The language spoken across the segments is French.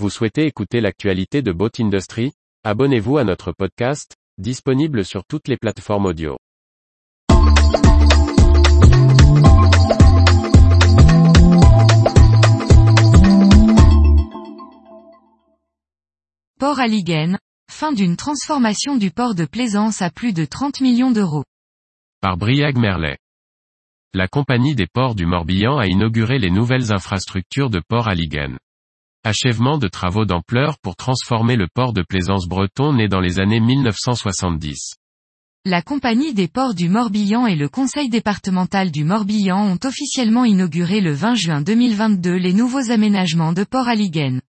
Vous souhaitez écouter l'actualité de Boat Industry? Abonnez-vous à notre podcast, disponible sur toutes les plateformes audio. Port Alliguen, fin d'une transformation du port de Plaisance à plus de 30 millions d'euros. Par Briag Merlet. La compagnie des ports du Morbihan a inauguré les nouvelles infrastructures de Port Alliguen. Achèvement de travaux d'ampleur pour transformer le port de Plaisance breton né dans les années 1970. La compagnie des ports du Morbihan et le conseil départemental du Morbihan ont officiellement inauguré le 20 juin 2022 les nouveaux aménagements de Port Alliguen.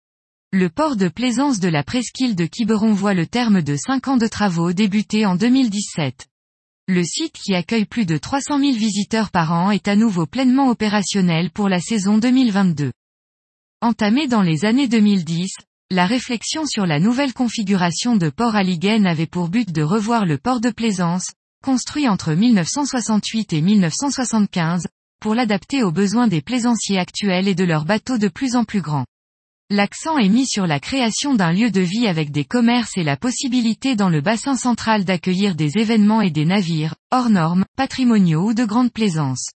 Le port de plaisance de la presqu'île de Quiberon voit le terme de 5 ans de travaux débutés en 2017. Le site qui accueille plus de 300 000 visiteurs par an est à nouveau pleinement opérationnel pour la saison 2022. Entamé dans les années 2010, la réflexion sur la nouvelle configuration de Port Alliguen avait pour but de revoir le port de plaisance, construit entre 1968 et 1975, pour l'adapter aux besoins des plaisanciers actuels et de leurs bateaux de plus en plus grands. L'accent est mis sur la création d'un lieu de vie avec des commerces et la possibilité dans le bassin central d'accueillir des événements et des navires, hors normes, patrimoniaux ou de grande plaisance.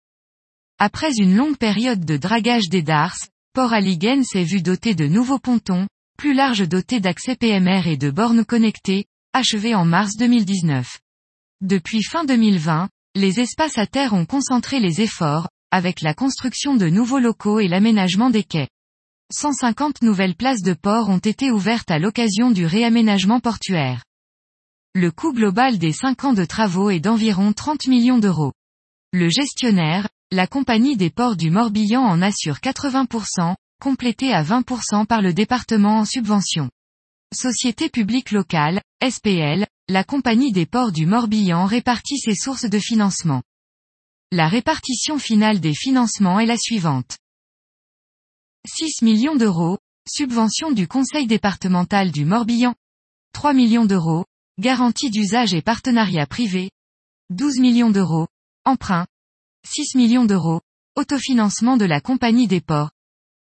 Après une longue période de dragage des Dars, Port Alliguen s'est vu doté de nouveaux pontons, plus larges dotés d'accès PMR et de bornes connectées, achevés en mars 2019. Depuis fin 2020, les espaces à terre ont concentré les efforts, avec la construction de nouveaux locaux et l'aménagement des quais. 150 nouvelles places de port ont été ouvertes à l'occasion du réaménagement portuaire. Le coût global des 5 ans de travaux est d'environ 30 millions d'euros. Le gestionnaire, la compagnie des ports du Morbihan en assure 80%, complété à 20% par le département en subvention. Société publique locale, SPL, la compagnie des ports du Morbihan répartit ses sources de financement. La répartition finale des financements est la suivante. 6 millions d'euros, subvention du conseil départemental du Morbihan. 3 millions d'euros, garantie d'usage et partenariat privé. 12 millions d'euros, emprunt, 6 millions d'euros, autofinancement de la compagnie des ports.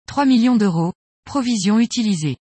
3 millions d'euros, provisions utilisées.